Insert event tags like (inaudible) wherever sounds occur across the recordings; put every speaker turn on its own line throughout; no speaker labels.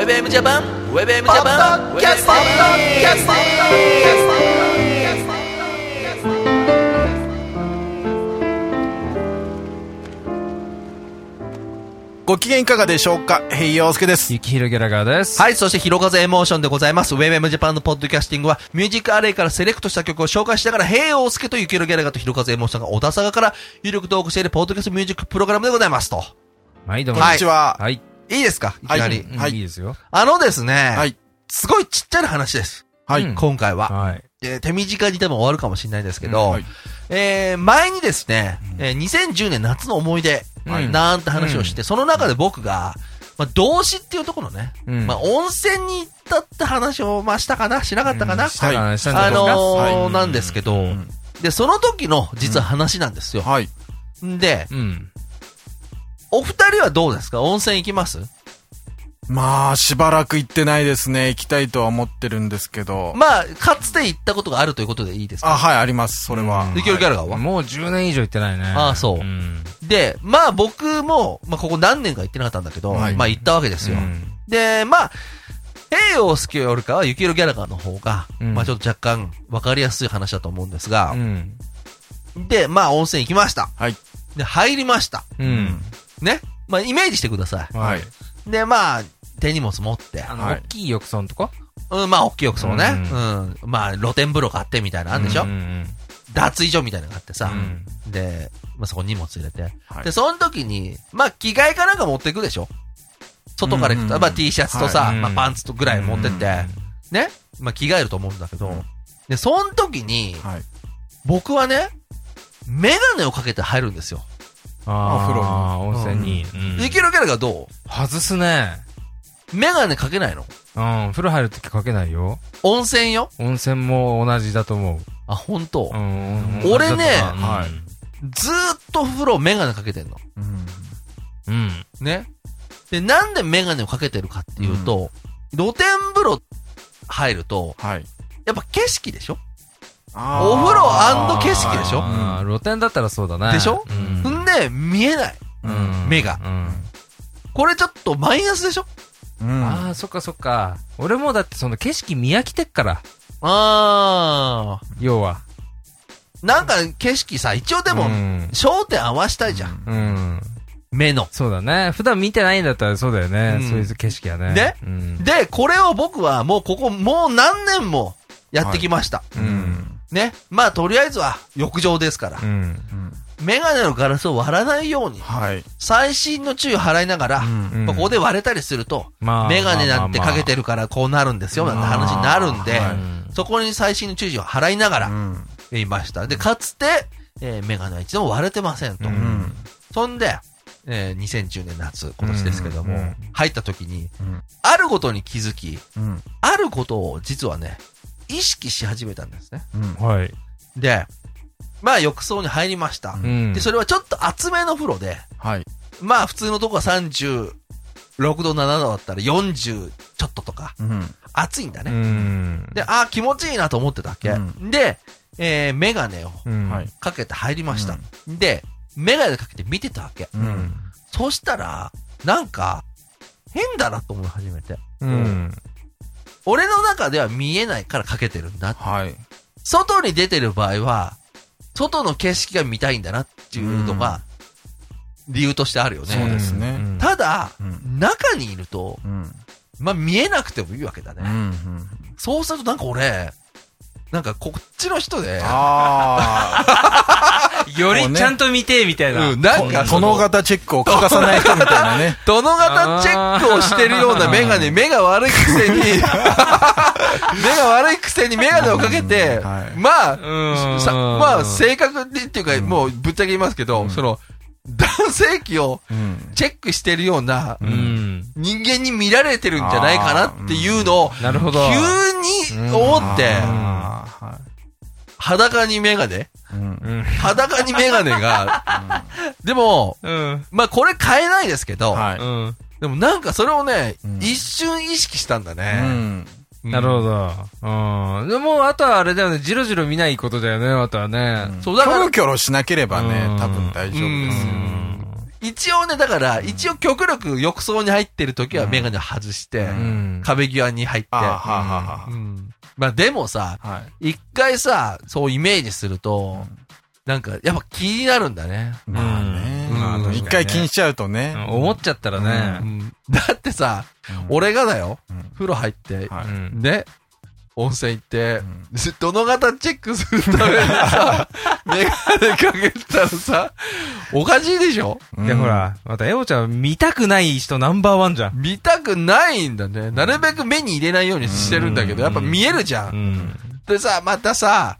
ェブエムジャパンウェブエムジャパンキャストキャスト
ご機嫌いかがでしょうか？ヘイヨースケです。
ゆきひろギャラガーです。
はい、そして、ひろかぜエモーションでございます。ウェブエムジャパンのポッドキャスティングは、ミュージックアレイからセレクトした曲を紹介しながら、ヘイオースケとゆきひろギャラガーとひろかぜエモーションが小田坂から有力トークしているポッドキャストミュージックプログラムでございますと。
はい、どうも。
こんにちは。
はい。
いいですか？いきなり。
うん
はい
いいですよ。
あのですね、
はい。
すごいちっちゃな話です。
はい。
うん
今回は。
はい。
えー手短にでも終わるかもしれないですけど、
うんはい
えー前にですね、えー2010年夏の思い出、
はい
なんて話をして、その中で僕が、まあ、動詞っていうところね、
うん
まあ、温泉に行ったって話を、まあ、したかな？しなかったかな、
したかな？したん
あ
じゃないですか？
のー
はい
なんですけど、
ん
で、その時の実は話なんですよ。
はい。
んで、
うん。
お二人はどうですか？温泉行きます？
まあ、しばらく行ってないですね。行きたいとは思ってるんですけど。
まあ、かつて行ったことがあるということでいいですか？
あ、はい、あります。それは。
で、キョルギャラガーは、
もう10年以上行ってないね。
ああそう
うん。
で、まあ僕も、まあここ何年か行ってなかったんだけど、
はい
まあ行ったわけですよ。
うん
で、まあ、平洋介よりかは、雪色ギャラガーの方が、
うん
まあちょっと若干分かりやすい話だと思うんですが
う、ん。
で、まあ温泉行きました。
はい。
で、入りました。
うん。
ね。まあイメージしてくださ
はい。
い。で、まあ、手荷物持って、
あの、
はい。
大きい浴槽のとこ
うん、まあ大きい浴槽ね。
う
うん。まあ露天風呂があってみたいなのあるんでしょ、
うん
脱衣所みたいなのがあってさ、
うん。
で、まあそこに荷物入れて、
はい。
で、その時に、まあ、着替えかなんか持っていくでしょ？外から行くと、
うんうんうん。
まあ T シャツとさ、
はい。
まあパンツとぐらい持ってって、ね？まあ着替えると思うんだけど、で、その時に、
はい。
僕はね、メガネをかけて入るんですよ。
あ
風呂に
ああ温泉に。うん
いけるキャラがど
外すね。
うメガネかけないの？
うん。風呂入るときかけないよ。
温泉よ？
温泉も同じだと思う。
あ、本当、
うん。
俺ね
はい
ずーっと風呂メガネかけてんの。
うん。
うん。
ね。で、なんでメガネをかけてるかっていうと、露天風呂入ると、
はい。
やっぱ景色でしょ？お風呂景色でしょ？
ああ、露天だったらそうだね。
でしょ？
うん
んで、見えない。
うん
目が
うん。
これちょっとマイナスでしょ？
うん。
ああ、そっかそっか。俺もだってその景色見飽きてっから。
あ
要は。
ー。なんか景色さ、一応でも
う、ん。
焦点合わしたいじゃん。
うん。
目の。
そうだね。普段見てないんだったらそうだよね。
うん
そういう景色はね。
で
うん。
で、これを僕はもうここ、もう何年もやってきました。
う。
うんん。
ね。まあ、とりあえずは浴場ですから
う。ん。
うん。
メガネのガラスを割らないように、
はい。
細心の注意を払いながら、
うん
まあここで割れたりすると、
まあ
メガネなんてかけて
る
るからこうなるんですよ、なんて話になるんで
はい、
そこに細心の注意を払いながらいました。で、かつて、えーメガネは一度も割れてませんと。
う
うんん。
そんで、えー2010年夏、今年ですけども、
うんうん
入った時に、
うん。
あることに気づき、
うん。
あることを実はね、意識し始めたんですね。
うん。
はい。
で、まあ浴槽に入りました。
うん。
で、それはちょっと厚めの風呂で、
はい。
まあ普通のとこは36度、7度だったら40ちょっととか、
うん。
暑いんだね。
うん。
で、ああ、気持ちいいなと思ってたわけ？
うん
で、えー、メガネを。かけて入りました。で、メガネかけて見てたわけ？そしたら、なんか、変だなと思い始めて。
うん。
俺の中では見えないからかけてるんだ。
はい。
外に出てる場合は、外の景色が見たいんだなっていうのが、理由としてあるよ
そう
ね。
ですね
うん
ただ、
うん。
中にいると、
うん。
まあ見えなくてもいいわけだね。
うん。
そうするとなんか俺、なんかこっちの人で、
あ (laughs) (laughs)
よりちゃんと見て、みたいな。
うん、なんか
あ。
その
殿方チェックを欠かさない人みたいなね。(laughs)
殿方チェックをしてるようなメガネ、目が悪いくせに、(laughs) 目が悪いくせにメガネをかけて、
はい
まあ、まあ、正確にっていうか、もうぶっちゃけ言いますけど、その、男性器を
うん。
チェックしてるような
うん。
人間に見られてるんじゃないかなっていうのを、
なるほど。
急に思って、裸にメガネ
い。うん。
うん。
裸にメガネが、(laughs) でも、
うん。
まあこれ変えないですけど、
はい。
うん。
でもなんかそれをね、
うん
一瞬意識したんだ
う
ね。
ん。
なるほど。うん。でも、あとはあれだよね、じろじろ見ないことだよね、あとはね。
そう、だから
キョロ、キョロしなければね
う、ん
多分大丈夫ですよ。
一応ね、だから、一応極力浴槽に入ってる時はメガネを外して、
うん。
壁際に入って。
あはあは
うん。まあでもさ。一回さ、そうイメージすると、なんか、やっぱ気になるんだね。
まあね。
うん
あの
うん
一回気にしちゃうと
うん
ね。
思っちゃったら
う
ね。
んだってさ、
うん
俺がだよ、
うん
風呂入って、
はい
うん
で、温泉行って
ん、
どの型チェックするためにさ、(laughs) メガネかけたらさ、おかしいでしょ？
で、ほ。ら、またエオちゃん見たくない人ナンバーワンじゃん。
見たくないんだね。なるべく目に入れないようにしてるんだけど、やっぱ見えるじゃ。
うんん。
でさ、またさ、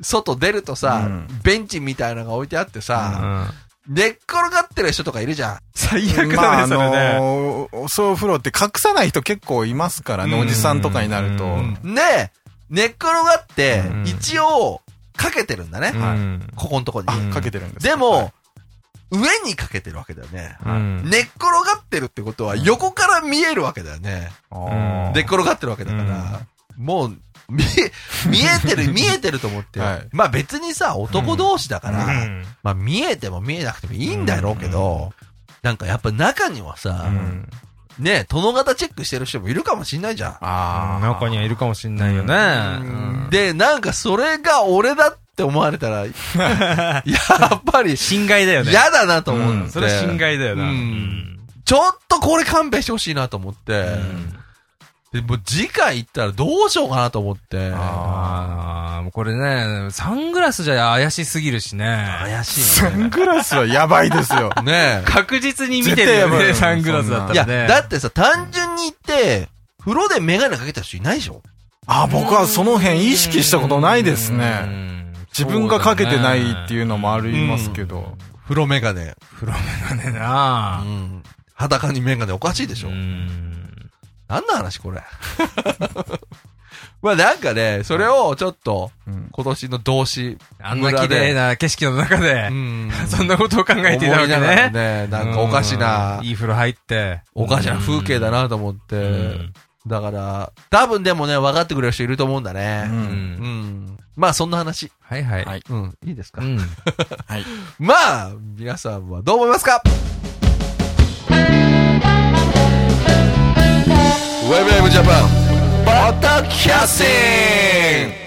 外出るとさ、
うん
ベンチみたいなのが置いてあって
う
さ、
ん。
寝っ転がってる人とかいるじゃん。
最悪
まあ、あ
だね、それね。
のー、そう風呂って隠さない人結構いますからね、
うん
おじさんとかになると。
うん
で、寝っ転がって
う、ん
一応、かけてるんだね。
うん。
い
ここのとこに。
かけてるんです
で
は
も、上にかけてるわけだよね。
うん。
寝っ転がってるってことは、横から見えるわけだよね。寝っ転がってるわけだから、もう、見え、見えてる、見えてると思って。
はい
まあ別にさ、男同士だから、
うん
まあ見えても見えなくてもいいんだろうけど、なんかやっぱ中にはさ、
うん。
ね、殿方チェックしてる人もいるかもしんないじゃん。
あー。
中にはいるかもしんないよね。うん
で、なんかそれが俺だって思われたら、(laughs) やっぱり
侵害だよね。
嫌だなと思って、
うんそれ侵害だよな。
う
うんん。
ちょっとこれ勘弁してほしいなと思って、でもう次回行ったらどうしようかなと思って、
ああ、もうこれね、サングラスじゃ怪しすぎるしね。
怪しい
サングラスはやばいですよ。(laughs)
ね。ね
確実に見てるよね、サングラスだった
いや、
らね。
だってさ、単純に言って、風呂でメガネかけた人いないでしょ？
あ、僕はその辺意識したことないです
う
ね。
ん
自分がかけてないって
う
いうのもありますけど。
風呂メガネ。
風呂メガネ
う
な。
ん。裸にメガネおかしいでしょ、
うん
何の話これ？(laughs) まあなんかね、それをちょっと、
うん
今年の動詞
あんな綺麗な景色の中で
う、ん。
そんなことを考えていたわけね。
ね、なんかおかしな
うん、いい風呂入って。
おかしな風景だなと思って、
うん
だから、多分でもね、分かってくれる人いると思うんだね。
う
うん
うん。まあそんな話。
はいはい。
はい
うん。いいですか、
うん。(laughs)
はい。
まあ、皆さんはどう思いますか？ウェブウェブジャパン、ポッドキャスティング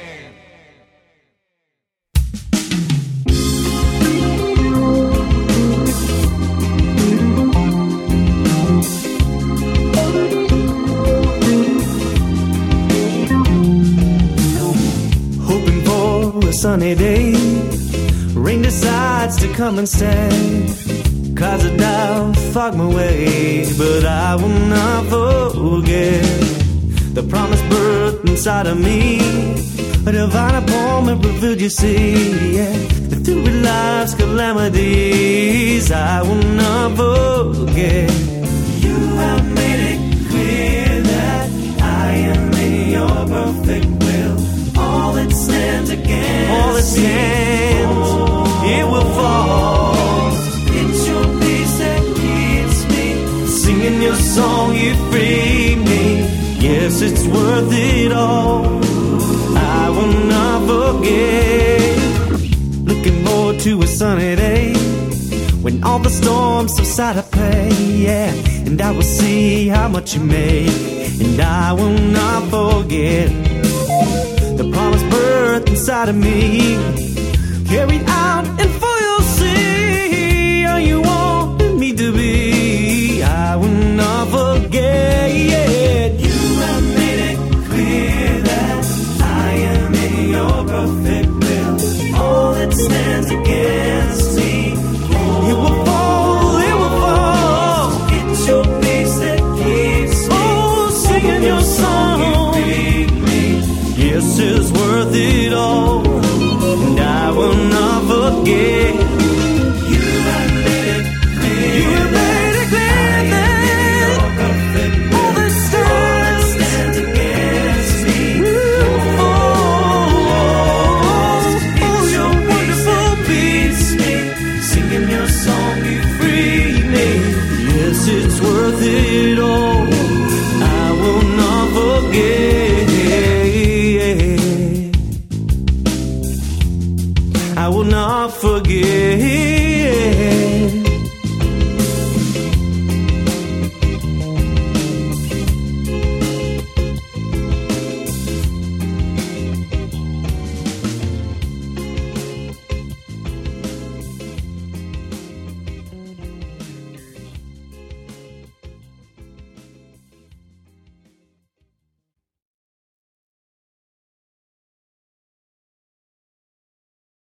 hoping for a sunny day. Rain decides to come and stay. Clouds of doubt fog my way, but I will not forget the promised birth inside of me. A divine appointment revealed, you see, yeah. That through life's calamities, I will not forget. You have made it clear that I am in your perfect will. All that stands against all that stands, see how much you made, and I will not forget the promised birth inside of me. Carried out it's worth it all.